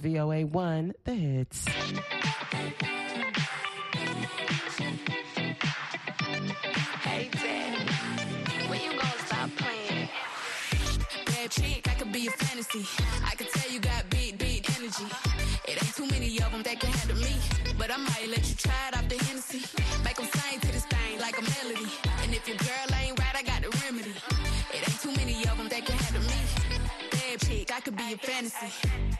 VOA 1, the hits. Hey, Dad, when you gonna stop playing? Bad chick, I could be a fantasy. I could tell you got big, big energy. It ain't too many of them that can handle me. But I might let you try it off the Hennessy. Make them sing to this thing like a melody. And if your girl ain't right, I got the remedy. It ain't too many of them that can handle me. Bad chick, I could be a fantasy.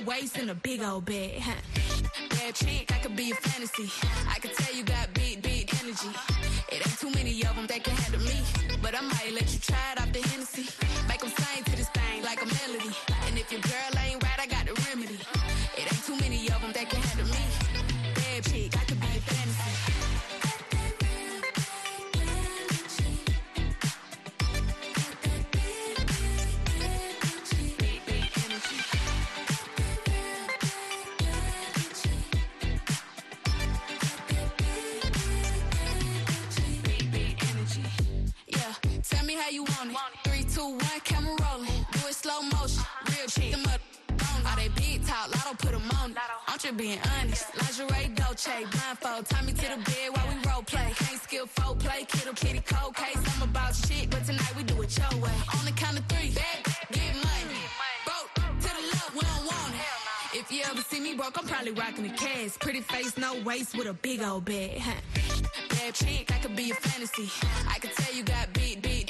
no waist, and a big old bed. huh. Bad chick, I could be a fantasy. I could tell you got big, big energy. It ain't too many of them that can handle me. But I might let you try it off the Hennessy. Make them sing to this thing like a melody. And if your girl ain't you want it. Three, two, one, camera rolling. Do it slow motion. Real chick. Them up. All they big talk, lotto put 'em on. it. I'm just being honest. Lingerie, Dolce, blindfold. Tie me to the bed while we role play. Can't skill folk play, kiddo, kitty, cold case. I'm about shit, but tonight we do it your way. On the count of three, bad, get money. Broke to the left, we don't want it. If you ever see me broke, I'm probably rocking the cash. Pretty face, no waist, with a big old bag. huh. Bad chick, I could be a fantasy. I could tell you got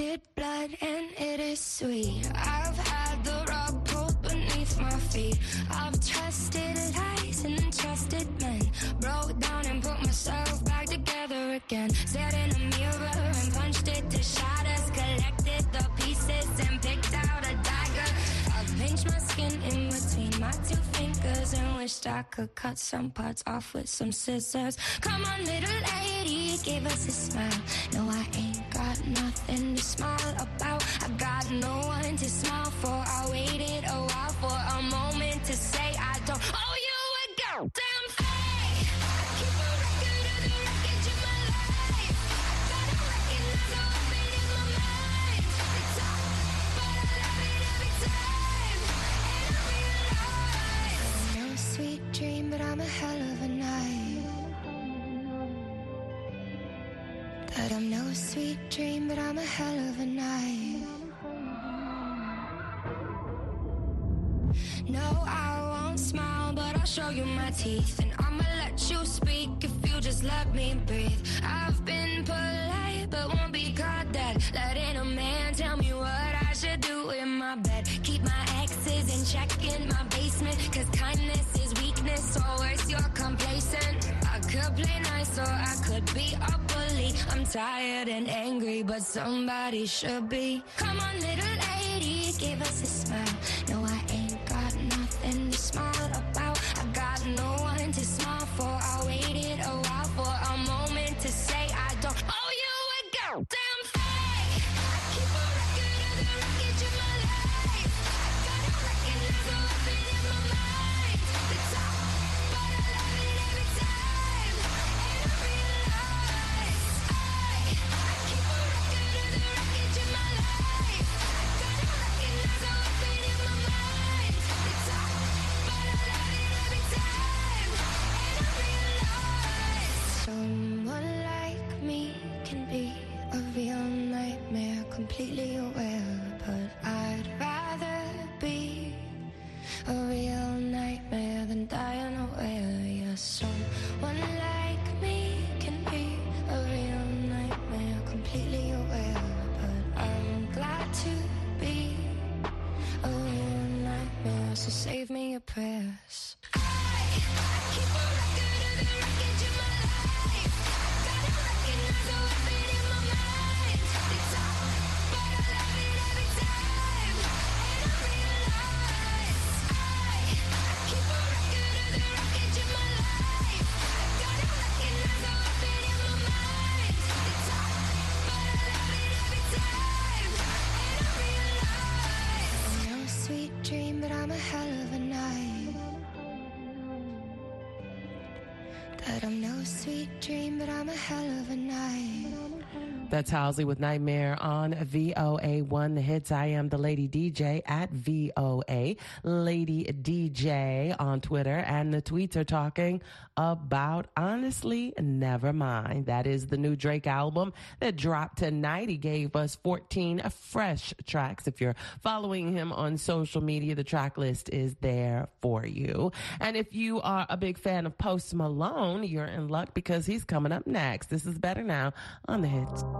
Tasted blood and it is sweet. I've had the rug pulled beneath my feet. I've trusted lies and trusted men. Broke down and put myself back together again. Stared in a mirror and punched it to shatters. Collected the pieces and picked out a dagger. I've pinched my skin in between my two fingers and wished I could cut some parts off with some scissors. Come on, little lady, give us a smile. No, I ain't nothing to smile about. I got no one to smile for. Sweet dream, but I'm a hell of a night. No, I won't smile, but I'll show you my teeth. And I'ma let you speak if you just let me breathe. I've been polite, but won't be caught dead. Letting a man tell me what I should do in my bed. Keep my exes in check in my basement. Cause kindness is weakness, or worse, you're complacent. I could play nice, or I could be a lonely. I'm tired and angry, but somebody should be. Come on, little lady, give us a smile. No, I ain't got nothing to smile about. I got no one to smile for. I waited a while for a moment to say I don't owe you a girl. That's with Nightmare on VOA One The Hits. I am the Lady DJ at VOA, Lady DJ on Twitter, and the tweets are talking about Honestly Never Mind. That is the new Drake album that dropped tonight. He gave us 14 fresh tracks. If you're following him on social media, the track list is there for you. And if you are a big fan of Post Malone, you're in luck because he's coming up next. This is Better Now on the Hits.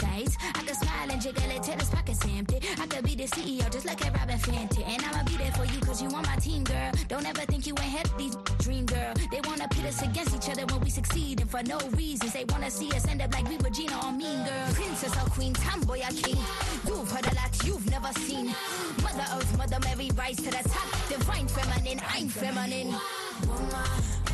I can smile and jiggle it till his pockets empty. I could be the CEO just like at Robyn Fenty. And I'ma be there for you cause you on my team, girl. Don't ever think you ain't had these dream, girl. They wanna pit us against each other when we succeed. And for no reasons, they wanna see us end up like we Regina or Mean Girl. Princess or queen, tomboy or king. You've heard a lot you've never seen. Mother Earth, Mother Mary, rise to the top. Divine feminine, I'm feminine. Woman.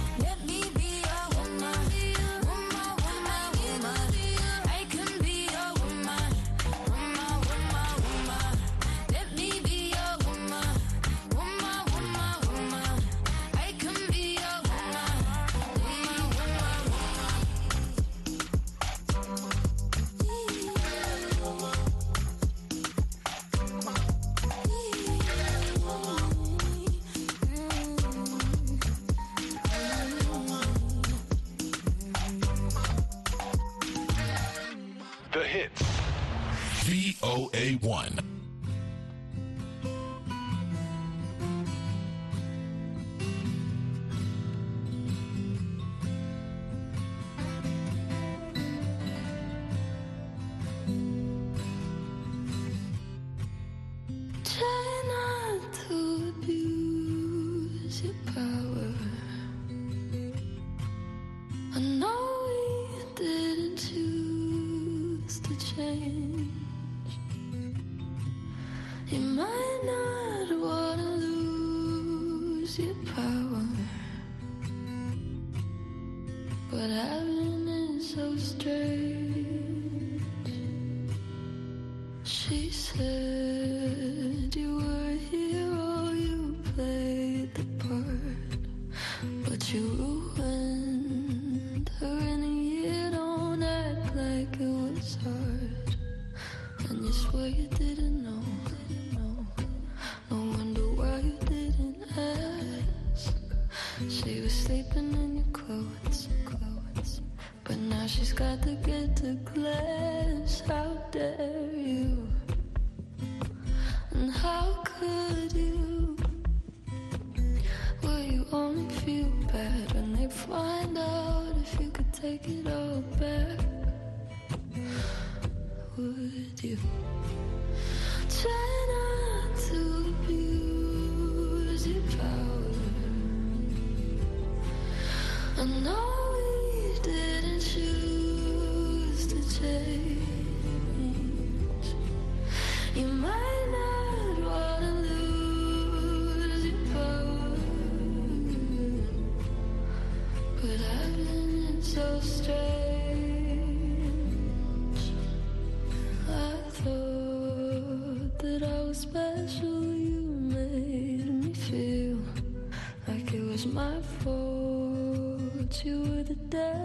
The hits. VOA1. 对。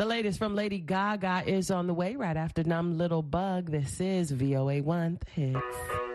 The latest from Lady Gaga is on the way right after Numb Little Bug. This is VOA One Hits.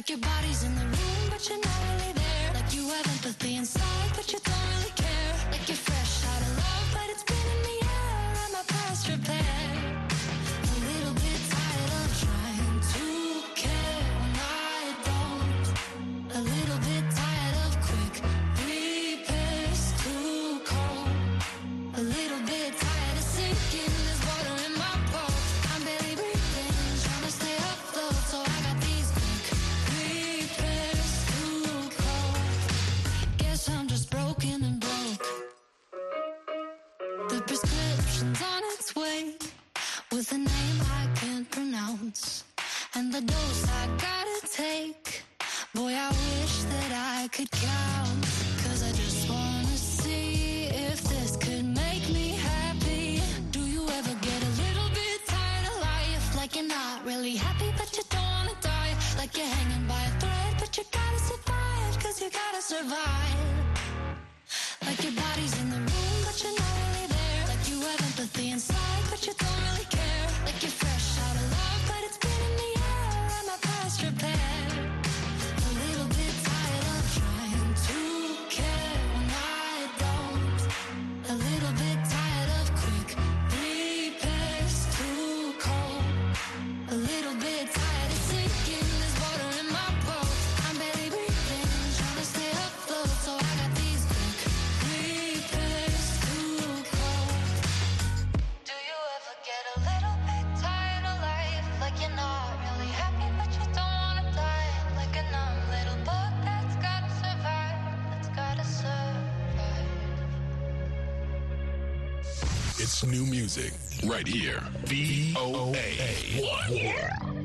Like your body's in the room, but you're not really there. Like you have empathy inside, but you don't really care. survive. Like your body's It's new music right here. B O A.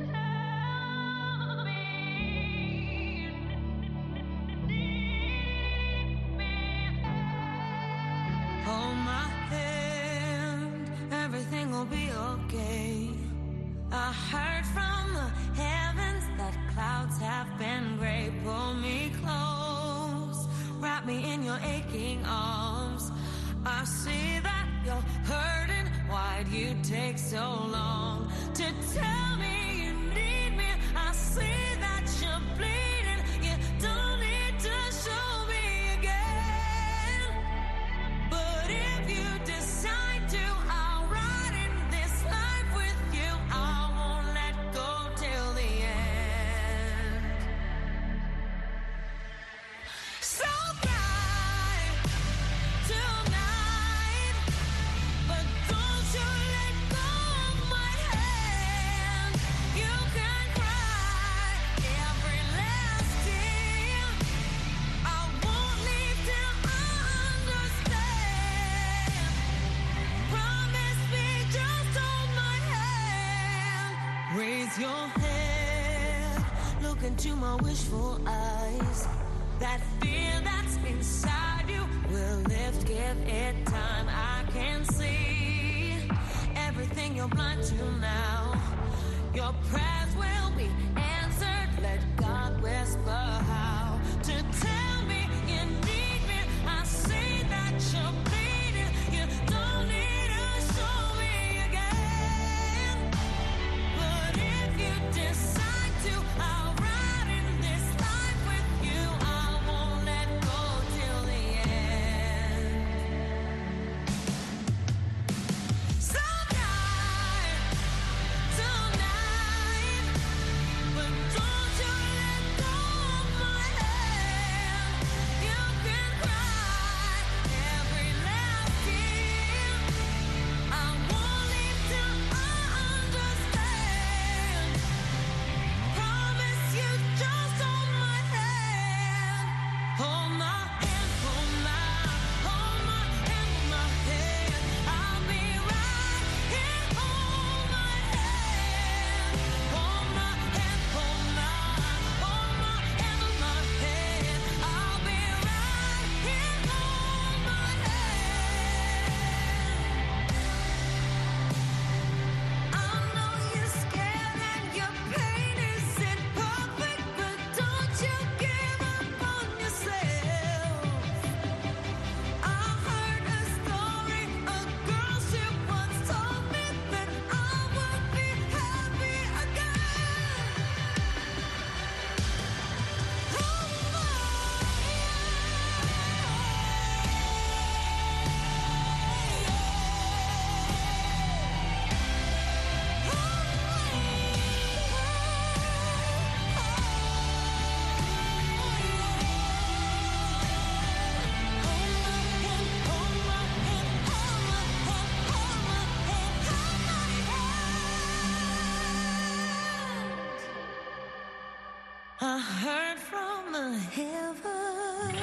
I heard from the heavens.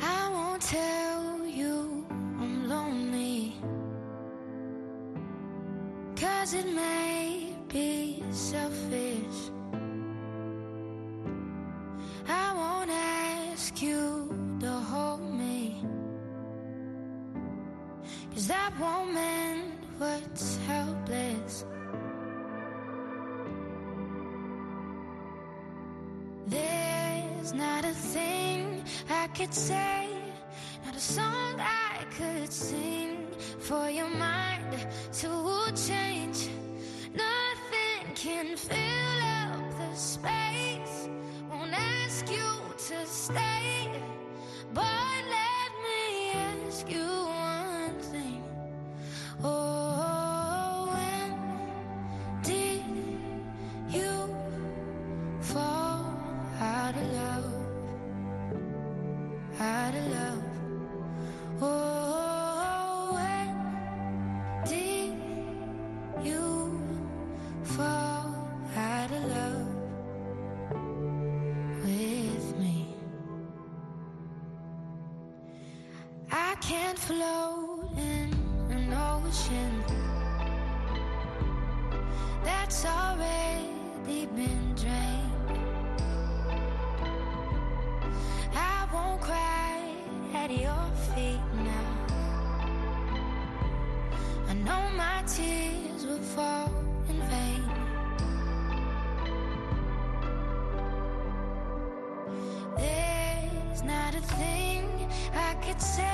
I won't tell you I'm lonely, cause it matters. could say, not a song I could sing for your mind to change. Nothing can fill up the space. Won't ask you to stay. say